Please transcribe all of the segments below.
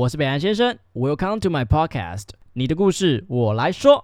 我是北安先生，Welcome to my podcast，你的故事我来说。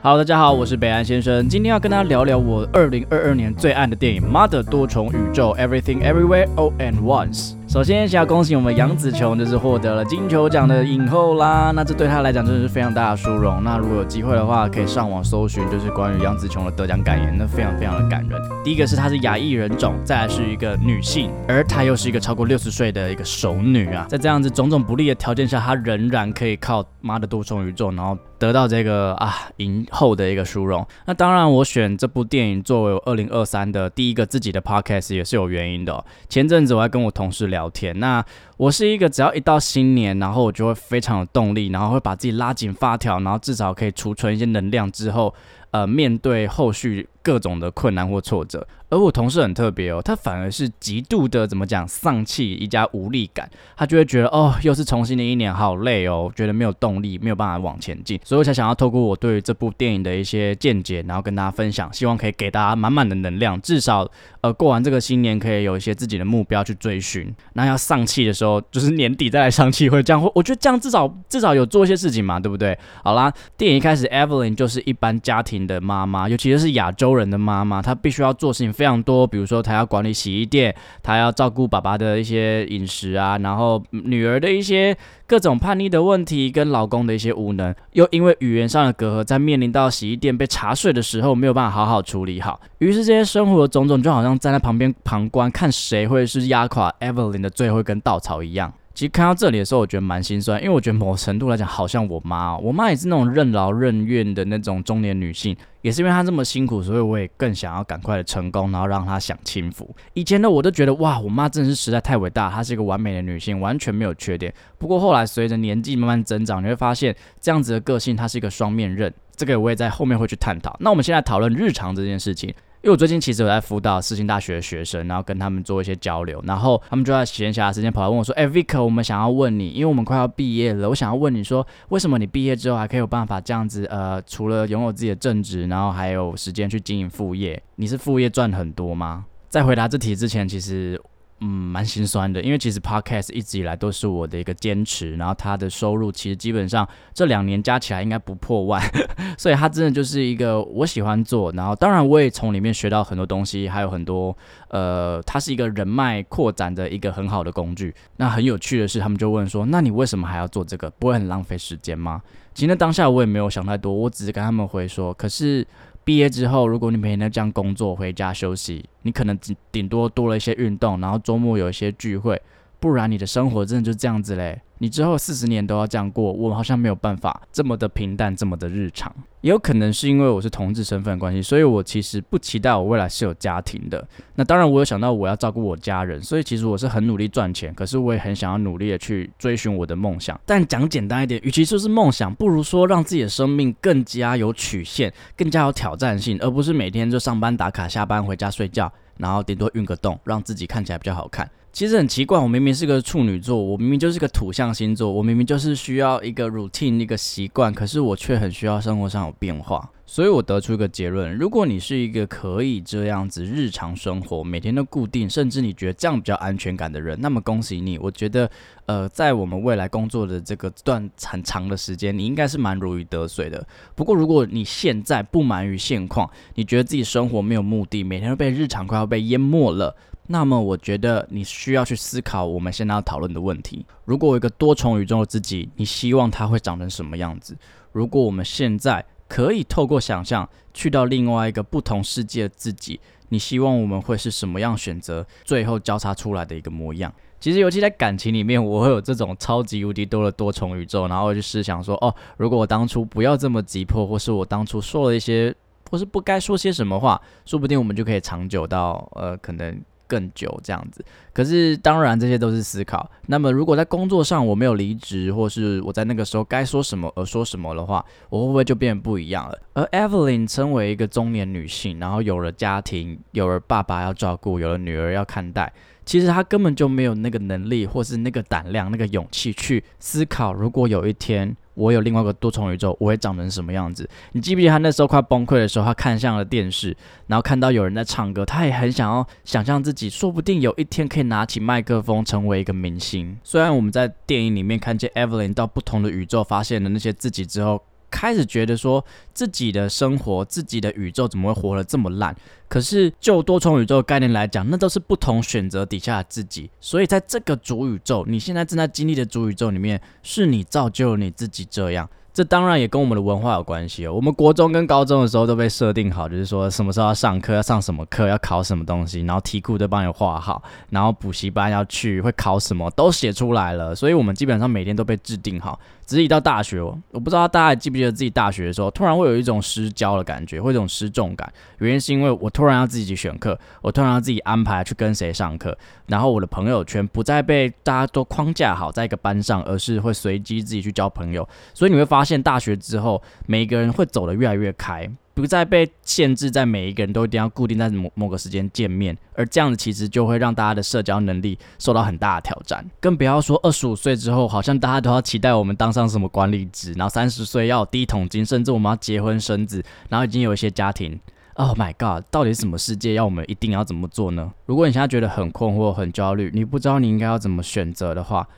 Hello，大家好，我是北安先生，今天要跟大家聊聊我二零二二年最爱的电影《妈的多重宇宙》，Everything Everywhere All at Once。首先，想要恭喜我们杨紫琼，就是获得了金球奖的影后啦。那这对她来讲真的是非常大的殊荣。那如果有机会的话，可以上网搜寻，就是关于杨紫琼的得奖感言，那非常非常的感人。第一个是她是亚裔人种，再来是一个女性，而她又是一个超过六十岁的一个熟女啊。在这样子种种不利的条件下，她仍然可以靠妈的多重宇宙，然后得到这个啊影后的一个殊荣。那当然，我选这部电影作为我二零二三的第一个自己的 podcast 也是有原因的。前阵子我还跟我同事聊。聊天，那我是一个只要一到新年，然后我就会非常有动力，然后会把自己拉紧发条，然后至少可以储存一些能量之后，呃，面对后续。各种的困难或挫折，而我同事很特别哦，他反而是极度的怎么讲丧气，一家无力感，他就会觉得哦，又是重新的一年，好累哦，觉得没有动力，没有办法往前进，所以我才想要透过我对这部电影的一些见解，然后跟大家分享，希望可以给大家满满的能量，至少呃过完这个新年可以有一些自己的目标去追寻。那要丧气的时候，就是年底再来丧气，会这样，我觉得这样至少至少有做一些事情嘛，对不对？好啦，电影一开始，Evelyn 就是一般家庭的妈妈，尤其是亚洲。人的妈妈，她必须要做事情非常多，比如说她要管理洗衣店，她要照顾爸爸的一些饮食啊，然后女儿的一些各种叛逆的问题，跟老公的一些无能，又因为语言上的隔阂，在面临到洗衣店被查税的时候，没有办法好好处理好，于是这些生活的种种，就好像站在旁边旁观，看谁会是压垮 Evelyn 的最后一根稻草一样。其实看到这里的时候，我觉得蛮心酸，因为我觉得某程度来讲，好像我妈哦，我妈也是那种任劳任怨的那种中年女性，也是因为她这么辛苦，所以我也更想要赶快的成功，然后让她享清福。以前的我都觉得哇，我妈真的是实在太伟大，她是一个完美的女性，完全没有缺点。不过后来随着年纪慢慢增长，你会发现这样子的个性，她是一个双面刃。这个我也在后面会去探讨。那我们现在讨论日常这件事情。因为我最近其实有在辅导四星大学的学生，然后跟他们做一些交流，然后他们就在闲暇时间跑来问我说：“哎，Vic，我们想要问你，因为我们快要毕业了，我想要问你说，为什么你毕业之后还可以有办法这样子？呃，除了拥有自己的正职，然后还有时间去经营副业，你是副业赚很多吗？”在回答这题之前，其实。嗯，蛮心酸的，因为其实 podcast 一直以来都是我的一个坚持，然后它的收入其实基本上这两年加起来应该不破万，所以它真的就是一个我喜欢做，然后当然我也从里面学到很多东西，还有很多呃，它是一个人脉扩展的一个很好的工具。那很有趣的是，他们就问说，那你为什么还要做这个？不会很浪费时间吗？其实当下我也没有想太多，我只是跟他们回说，可是。毕业之后，如果你每天都这样工作，回家休息，你可能顶顶多多了一些运动，然后周末有一些聚会，不然你的生活真的就这样子嘞。你之后四十年都要这样过，我好像没有办法这么的平淡，这么的日常。也有可能是因为我是同志身份关系，所以我其实不期待我未来是有家庭的。那当然，我有想到我要照顾我家人，所以其实我是很努力赚钱，可是我也很想要努力的去追寻我的梦想。但讲简单一点，与其说是梦想，不如说让自己的生命更加有曲线，更加有挑战性，而不是每天就上班打卡，下班回家睡觉，然后顶多运个动，让自己看起来比较好看。其实很奇怪，我明明是个处女座，我明明就是个土象星座，我明明就是需要一个 routine 一个习惯，可是我却很需要生活上有变化。所以我得出一个结论：如果你是一个可以这样子日常生活，每天都固定，甚至你觉得这样比较安全感的人，那么恭喜你。我觉得，呃，在我们未来工作的这个段很长的时间，你应该是蛮如鱼得水的。不过，如果你现在不满于现况，你觉得自己生活没有目的，每天都被日常快要被淹没了。那么，我觉得你需要去思考我们现在要讨论的问题。如果有一个多重宇宙的自己，你希望它会长成什么样子？如果我们现在可以透过想象去到另外一个不同世界的自己，你希望我们会是什么样选择？最后交叉出来的一个模样。其实，尤其在感情里面，我会有这种超级无敌多的多重宇宙，然后去思想说：哦，如果我当初不要这么急迫，或是我当初说了一些，或是不该说些什么话，说不定我们就可以长久到呃，可能。更久这样子，可是当然这些都是思考。那么如果在工作上我没有离职，或是我在那个时候该说什么而说什么的话，我会不会就变不一样了？而 Evelyn 身为一个中年女性，然后有了家庭，有了爸爸要照顾，有了女儿要看待，其实她根本就没有那个能力，或是那个胆量、那个勇气去思考，如果有一天。我有另外个多重宇宙，我会长成什么样子？你记不记得他那时候快崩溃的时候，他看向了电视，然后看到有人在唱歌，他也很想要想象自己，说不定有一天可以拿起麦克风成为一个明星。虽然我们在电影里面看见 Evelyn 到不同的宇宙发现了那些自己之后。开始觉得说自己的生活、自己的宇宙怎么会活得这么烂？可是就多重宇宙概念来讲，那都是不同选择底下的自己。所以在这个主宇宙，你现在正在经历的主宇宙里面，是你造就了你自己这样。这当然也跟我们的文化有关系哦。我们国中跟高中的时候都被设定好，就是说什么时候要上课，要上什么课，要考什么东西，然后题库都帮你画好，然后补习班要去会考什么都写出来了。所以我们基本上每天都被制定好。只是一到大学，我不知道大家还记不记得自己大学的时候，突然会有一种失焦的感觉，会有一种失重感。原因是因为我突然要自己选课，我突然要自己安排去跟谁上课，然后我的朋友圈不再被大家都框架好在一个班上，而是会随机自己去交朋友。所以你会发现，大学之后，每个人会走得越来越开。不再被限制在每一个人都一定要固定在某某个时间见面，而这样子其实就会让大家的社交能力受到很大的挑战。更不要说二十五岁之后，好像大家都要期待我们当上什么管理职，然后三十岁要有第一桶金，甚至我们要结婚生子，然后已经有一些家庭。Oh my god，到底什么世界要我们一定要怎么做呢？如果你现在觉得很困惑、很焦虑，你不知道你应该要怎么选择的话。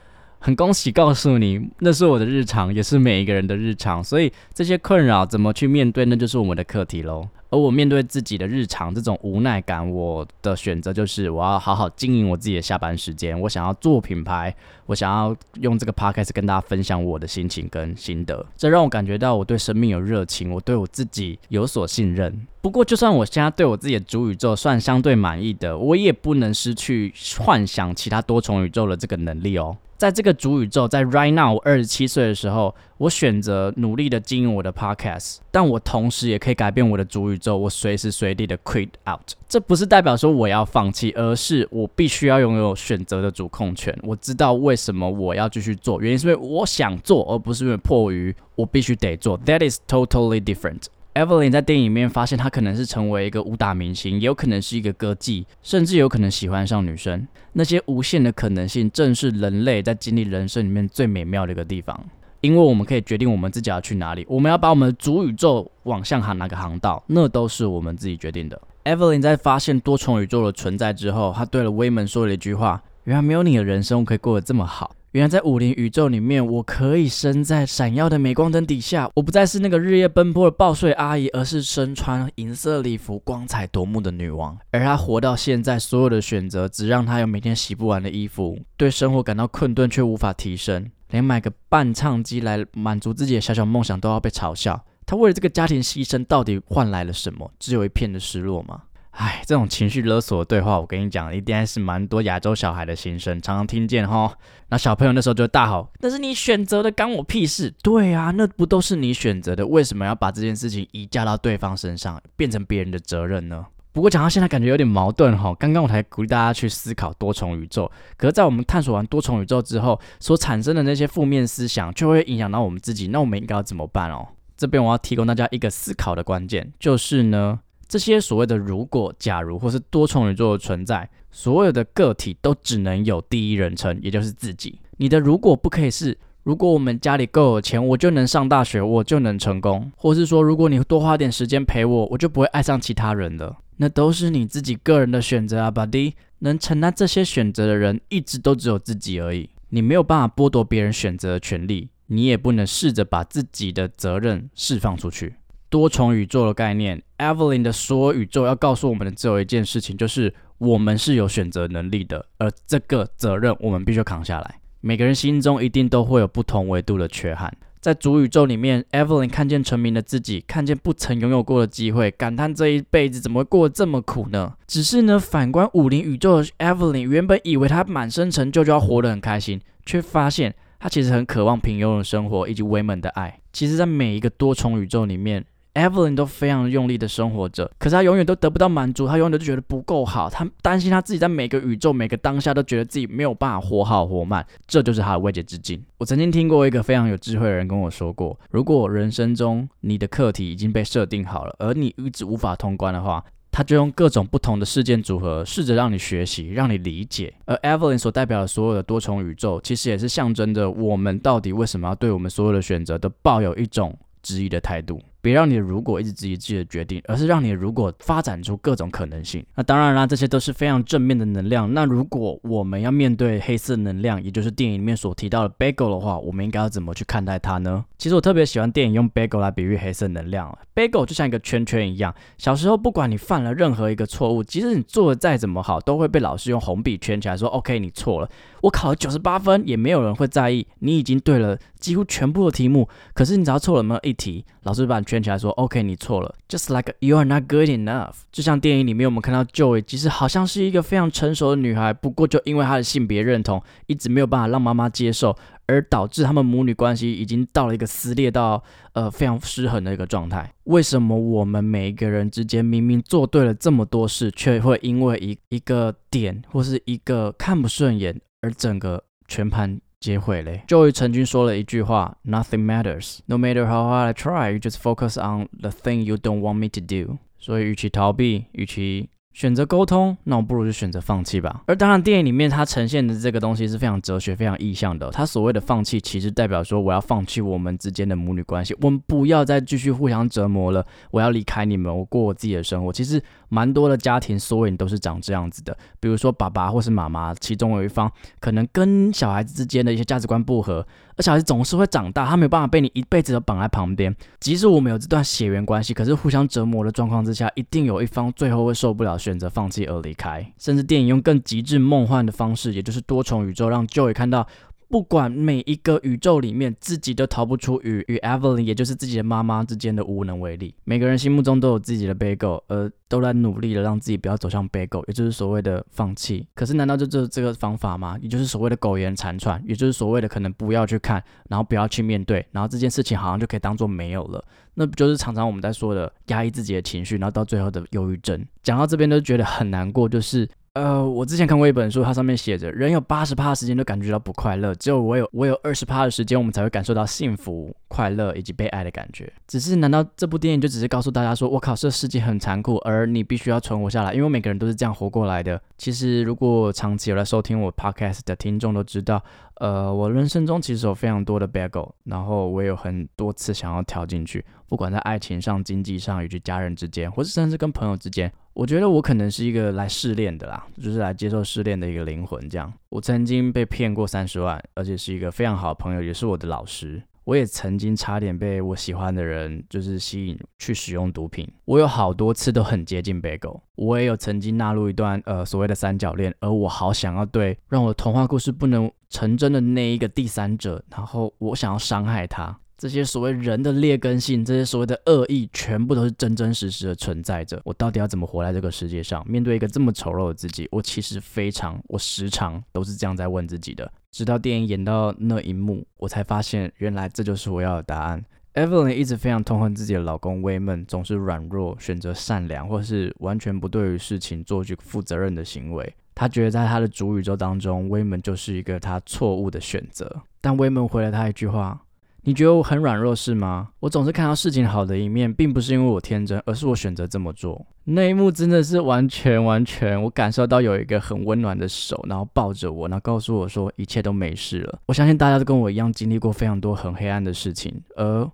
很恭喜告诉你，那是我的日常，也是每一个人的日常。所以这些困扰怎么去面对，那就是我们的课题喽。而我面对自己的日常这种无奈感，我的选择就是我要好好经营我自己的下班时间。我想要做品牌，我想要用这个 podcast 跟大家分享我的心情跟心得。这让我感觉到我对生命有热情，我对我自己有所信任。不过，就算我现在对我自己的主宇宙算相对满意的，我也不能失去幻想其他多重宇宙的这个能力哦。在这个主宇宙，在 right now 我二十七岁的时候，我选择努力的经营我的 podcast，但我同时也可以改变我的主宇宙，我随时随地的 quit out。这不是代表说我要放弃，而是我必须要拥有选择的主控权。我知道为什么我要继续做，原因是因为我想做，而不是因为迫于我必须得做。That is totally different. Evelyn 在电影里面发现，她可能是成为一个武打明星，也有可能是一个歌妓，甚至有可能喜欢上女生。那些无限的可能性，正是人类在经历人生里面最美妙的一个地方。因为我们可以决定我们自己要去哪里，我们要把我们的主宇宙往向哪个航道，那都是我们自己决定的。Evelyn 在发现多重宇宙的存在之后，她对了威门说了一句话：“原来没有你的人生我可以过得这么好。”原来在武林宇宙里面，我可以身在闪耀的镁光灯底下，我不再是那个日夜奔波的报税阿姨，而是身穿银色礼服、光彩夺目的女王。而她活到现在，所有的选择只让她有每天洗不完的衣服，对生活感到困顿却无法提升，连买个伴唱机来满足自己的小小梦想都要被嘲笑。他为了这个家庭牺牲，到底换来了什么？只有一片的失落吗？唉，这种情绪勒索的对话，我跟你讲，一定是蛮多亚洲小孩的心声，常常听见哈。那小朋友那时候就大吼：“那是你选择的，干我屁事！”对啊，那不都是你选择的？为什么要把这件事情移嫁到对方身上，变成别人的责任呢？不过讲到现在，感觉有点矛盾哈。刚刚我才鼓励大家去思考多重宇宙，可是，在我们探索完多重宇宙之后，所产生的那些负面思想，就会影响到我们自己。那我们应该要怎么办哦？这边我要提供大家一个思考的关键，就是呢。这些所谓的如果、假如或是多重宇宙的存在，所有的个体都只能有第一人称，也就是自己。你的如果不可以是，如果我们家里够有钱，我就能上大学，我就能成功，或是说，如果你多花点时间陪我，我就不会爱上其他人了。那都是你自己个人的选择啊，Buddy。能承担这些选择的人，一直都只有自己而已。你没有办法剥夺别人选择的权利，你也不能试着把自己的责任释放出去。多重宇宙的概念，Evelyn 的所有宇宙要告诉我们的只有一件事情，就是我们是有选择能力的，而这个责任我们必须扛下来。每个人心中一定都会有不同维度的缺憾。在主宇宙里面，Evelyn 看见成名的自己，看见不曾拥有过的机会，感叹这一辈子怎么会过得这么苦呢？只是呢，反观武林宇宙的 Evelyn，原本以为她满身成就就要活得很开心，却发现她其实很渴望平庸的生活以及威猛的爱。其实，在每一个多重宇宙里面。Evelyn 都非常用力的生活着，可是他永远都得不到满足，他永远都觉得不够好，他担心他自己在每个宇宙、每个当下都觉得自己没有办法活好活慢，这就是他的未解之境。我曾经听过一个非常有智慧的人跟我说过，如果人生中你的课题已经被设定好了，而你一直无法通关的话，他就用各种不同的事件组合，试着让你学习，让你理解。而 Evelyn 所代表的所有的多重宇宙，其实也是象征着我们到底为什么要对我们所有的选择都抱有一种质疑的态度。别让你如果一直质疑自己的决定，而是让你如果发展出各种可能性。那当然啦，这些都是非常正面的能量。那如果我们要面对黑色能量，也就是电影里面所提到的 Bagel 的话，我们应该要怎么去看待它呢？其实我特别喜欢电影用 Bagel 来比喻黑色能量。Bagel 就像一个圈圈一样，小时候不管你犯了任何一个错误，即使你做的再怎么好，都会被老师用红笔圈起来，说 OK 你错了。我考了九十八分，也没有人会在意。你已经对了几乎全部的题目，可是你只要错了那么一题，老师就把你圈起来说 OK 你。你错了，just like you are not good enough。就像电影里面我们看到 Joy，其实好像是一个非常成熟的女孩，不过就因为她的性别认同一直没有办法让妈妈接受，而导致他们母女关系已经到了一个撕裂到呃非常失衡的一个状态。为什么我们每一个人之间明明做对了这么多事，却会因为一一个点或是一个看不顺眼而整个全盘？接毁嘞！Joey 曾经说了一句话：“Nothing matters, no matter how hard I try, you just focus on the thing you don't want me to do。”所以，与其逃避，与其 选择沟通，那我不如就选择放弃吧。而当然，电影里面它呈现的这个东西是非常哲学、非常意向的。它所谓的放弃，其实代表说我要放弃我们之间的母女关系，我们不要再继续互相折磨了。我要离开你们，我过我自己的生活。其实蛮多的家庭缩影都是长这样子的。比如说爸爸或是妈妈，其中有一方可能跟小孩子之间的一些价值观不合。小孩子总是会长大，他没有办法被你一辈子都绑在旁边。即使我们有这段血缘关系，可是互相折磨的状况之下，一定有一方最后会受不了，选择放弃而离开。甚至电影用更极致梦幻的方式，也就是多重宇宙，让 Joy 看到。不管每一个宇宙里面，自己都逃不出与与 Evelyn，也就是自己的妈妈之间的无能为力。每个人心目中都有自己的 Bagel，而都在努力的让自己不要走向 Bagel，也就是所谓的放弃。可是难道就这这个方法吗？也就是所谓的苟延残喘，也就是所谓的可能不要去看，然后不要去面对，然后这件事情好像就可以当做没有了。那不就是常常我们在说的压抑自己的情绪，然后到最后的忧郁症。讲到这边都觉得很难过，就是。呃，我之前看过一本书，它上面写着，人有八十趴的时间都感觉到不快乐，只有我有我有二十趴的时间，我们才会感受到幸福、快乐以及被爱的感觉。只是，难道这部电影就只是告诉大家说，我靠，这世界很残酷，而你必须要存活下来？因为每个人都是这样活过来的。其实，如果长期有来收听我 podcast 的听众都知道。呃，我人生中其实有非常多的 bagel，然后我有很多次想要跳进去，不管在爱情上、经济上，以及家人之间，或是甚至跟朋友之间，我觉得我可能是一个来试炼的啦，就是来接受试炼的一个灵魂。这样，我曾经被骗过三十万，而且是一个非常好的朋友，也是我的老师。我也曾经差点被我喜欢的人就是吸引去使用毒品，我有好多次都很接近被狗。我也有曾经纳入一段呃所谓的三角恋，而我好想要对让我的童话故事不能成真的那一个第三者，然后我想要伤害他。这些所谓人的劣根性，这些所谓的恶意，全部都是真真实实的存在着。我到底要怎么活在这个世界上？面对一个这么丑陋的自己，我其实非常，我时常都是这样在问自己的。直到电影演到那一幕，我才发现，原来这就是我要的答案。Evelyn 一直非常痛恨自己的老公威门，总是软弱，选择善良，或是完全不对于事情做具负责任的行为。她觉得在她的主宇宙当中，威门就是一个她错误的选择。但威门回了她一句话。你觉得我很软弱是吗？我总是看到事情好的一面，并不是因为我天真，而是我选择这么做。那一幕真的是完全完全，我感受到有一个很温暖的手，然后抱着我，然后告诉我说一切都没事了。我相信大家都跟我一样经历过非常多很黑暗的事情，而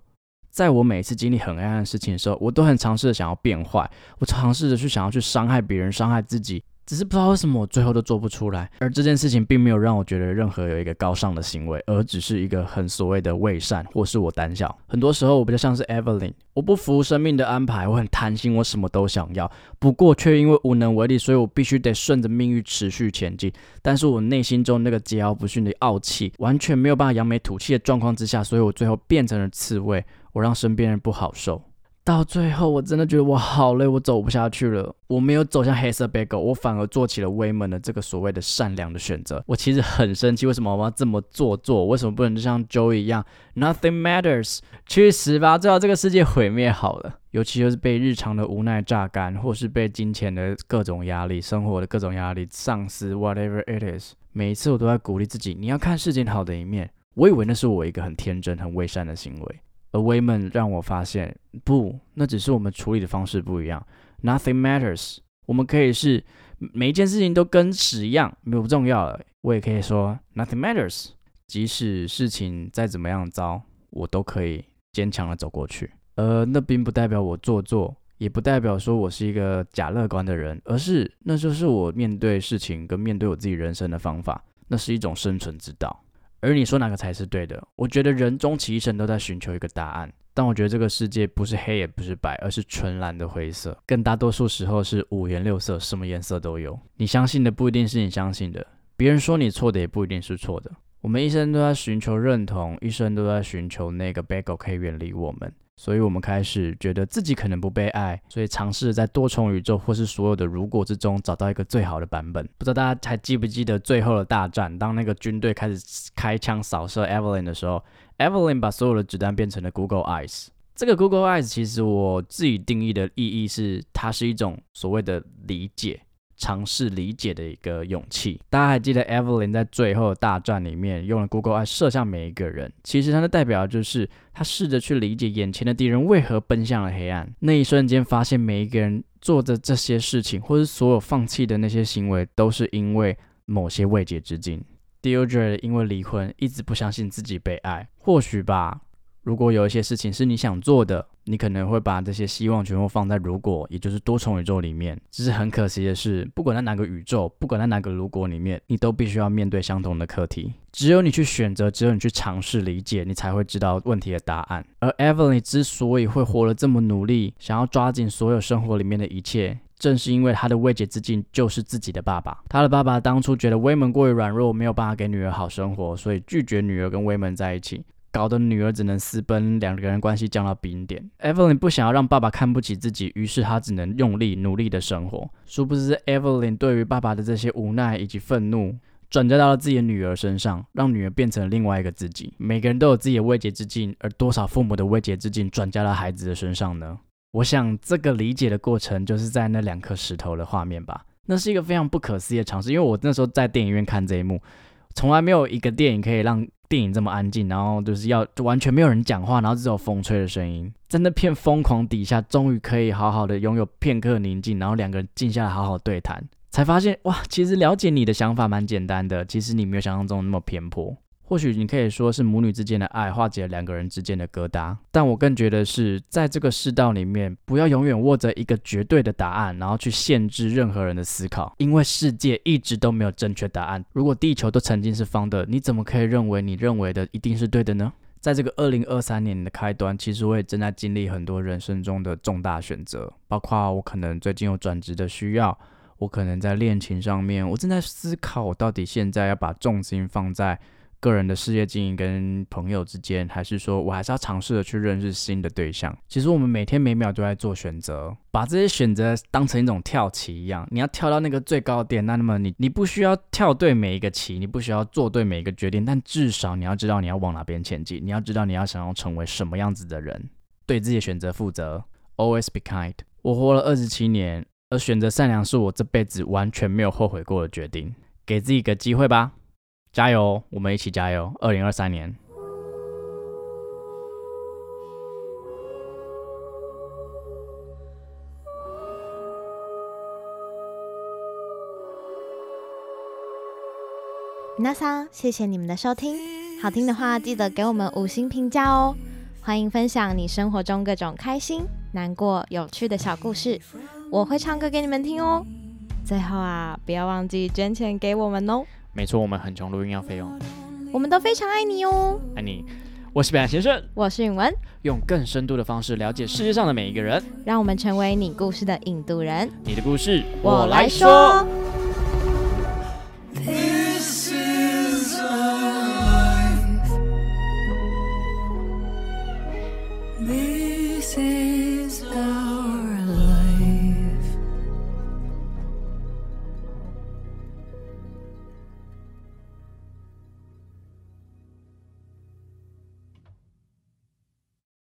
在我每次经历很黑暗的事情的时候，我都很尝试的想要变坏，我尝试着去想要去伤害别人，伤害自己。只是不知道为什么我最后都做不出来，而这件事情并没有让我觉得任何有一个高尚的行为，而只是一个很所谓的伪善，或是我胆小。很多时候我比较像是 Evelyn，我不服生命的安排，我很贪心，我什么都想要，不过却因为无能为力，所以我必须得顺着命运持续前进。但是我内心中那个桀骜不驯的傲气，完全没有办法扬眉吐气的状况之下，所以我最后变成了刺猬，我让身边人不好受。到最后，我真的觉得我好累，我走不下去了。我没有走向黑色 bagel，我反而做起了威猛的这个所谓的善良的选择。我其实很生气，为什么我要这么做作？为什么不能就像 Joey 一样，Nothing matters，去死吧！最好这个世界毁灭好了。尤其就是被日常的无奈榨干，或是被金钱的各种压力、生活的各种压力、上司 whatever it is，每一次我都在鼓励自己，你要看事情好的一面。我以为那是我一个很天真、很伪善的行为。而威们让我发现，不，那只是我们处理的方式不一样。nothing matters。我们可以是每一件事情都跟屎一样，没有不重要了。我也可以说 nothing matters，即使事情再怎么样糟，我都可以坚强的走过去。呃，那并不代表我做作，也不代表说我是一个假乐观的人，而是那就是我面对事情跟面对我自己人生的方法，那是一种生存之道。而你说哪个才是对的？我觉得人终其一生都在寻求一个答案。但我觉得这个世界不是黑也不是白，而是纯蓝的灰色，更大多数时候是五颜六色，什么颜色都有。你相信的不一定是你相信的，别人说你错的也不一定是错的。我们一生都在寻求认同，一生都在寻求那个 bagel 可以远离我们。所以，我们开始觉得自己可能不被爱，所以尝试在多重宇宙或是所有的如果之中找到一个最好的版本。不知道大家还记不记得最后的大战？当那个军队开始开枪扫射 Evelyn 的时候，Evelyn 把所有的子弹变成了 Google Eyes。这个 Google Eyes 其实我自己定义的意义是，它是一种所谓的理解。尝试理解的一个勇气。大家还记得 Evelyn 在最后大战里面用了 Google Eye 射向每一个人，其实它的代表就是他试着去理解眼前的敌人为何奔向了黑暗。那一瞬间，发现每一个人做的这些事情，或是所有放弃的那些行为，都是因为某些未解之境。Deirdre 因为离婚，一直不相信自己被爱。或许吧。如果有一些事情是你想做的，你可能会把这些希望全部放在如果，也就是多重宇宙里面。只是很可惜的是，不管在哪个宇宙，不管在哪个如果里面，你都必须要面对相同的课题。只有你去选择，只有你去尝试理解，你才会知道问题的答案。而 Evelyn 之所以会活得这么努力，想要抓紧所有生活里面的一切，正是因为他的未解之境就是自己的爸爸。他的爸爸当初觉得威门过于软弱，没有办法给女儿好生活，所以拒绝女儿跟威门在一起。搞得女儿只能私奔，两个人关系降到冰点。Evelyn 不想要让爸爸看不起自己，于是她只能用力努力的生活。殊不知，Evelyn 对于爸爸的这些无奈以及愤怒，转嫁到了自己的女儿身上，让女儿变成了另外一个自己。每个人都有自己的未解之境，而多少父母的未解之境转嫁到孩子的身上呢？我想这个理解的过程，就是在那两颗石头的画面吧。那是一个非常不可思议的尝试，因为我那时候在电影院看这一幕，从来没有一个电影可以让。电影这么安静，然后就是要就完全没有人讲话，然后只有风吹的声音，在那片疯狂底下，终于可以好好的拥有片刻宁静，然后两个人静下来好好对谈，才发现哇，其实了解你的想法蛮简单的，其实你没有想象中那么偏颇。或许你可以说是母女之间的爱化解了两个人之间的疙瘩，但我更觉得是在这个世道里面，不要永远握着一个绝对的答案，然后去限制任何人的思考，因为世界一直都没有正确答案。如果地球都曾经是方的，你怎么可以认为你认为的一定是对的呢？在这个二零二三年的开端，其实我也正在经历很多人生中的重大选择，包括我可能最近有转职的需要，我可能在恋情上面，我正在思考我到底现在要把重心放在。个人的事业经营跟朋友之间，还是说我还是要尝试的去认识新的对象。其实我们每天每秒都在做选择，把这些选择当成一种跳棋一样。你要跳到那个最高点，那那么你你不需要跳对每一个棋，你不需要做对每一个决定，但至少你要知道你要往哪边前进，你要知道你要想要成为什么样子的人，对自己的选择负责。Always be kind。我活了二十七年，而选择善良是我这辈子完全没有后悔过的决定。给自己一个机会吧。加油，我们一起加油！二零二三年。那桑，谢谢你们的收听，好听的话记得给我们五星评价哦！欢迎分享你生活中各种开心、难过、有趣的小故事，我会唱歌给你们听哦。最后啊，不要忘记捐钱给我们哦！没错，我们很穷，录音要费用。我们都非常爱你哦，爱你。我是北岸先生，我是允文，用更深度的方式了解世界上的每一个人，让我们成为你故事的引渡人。你的故事，我来说。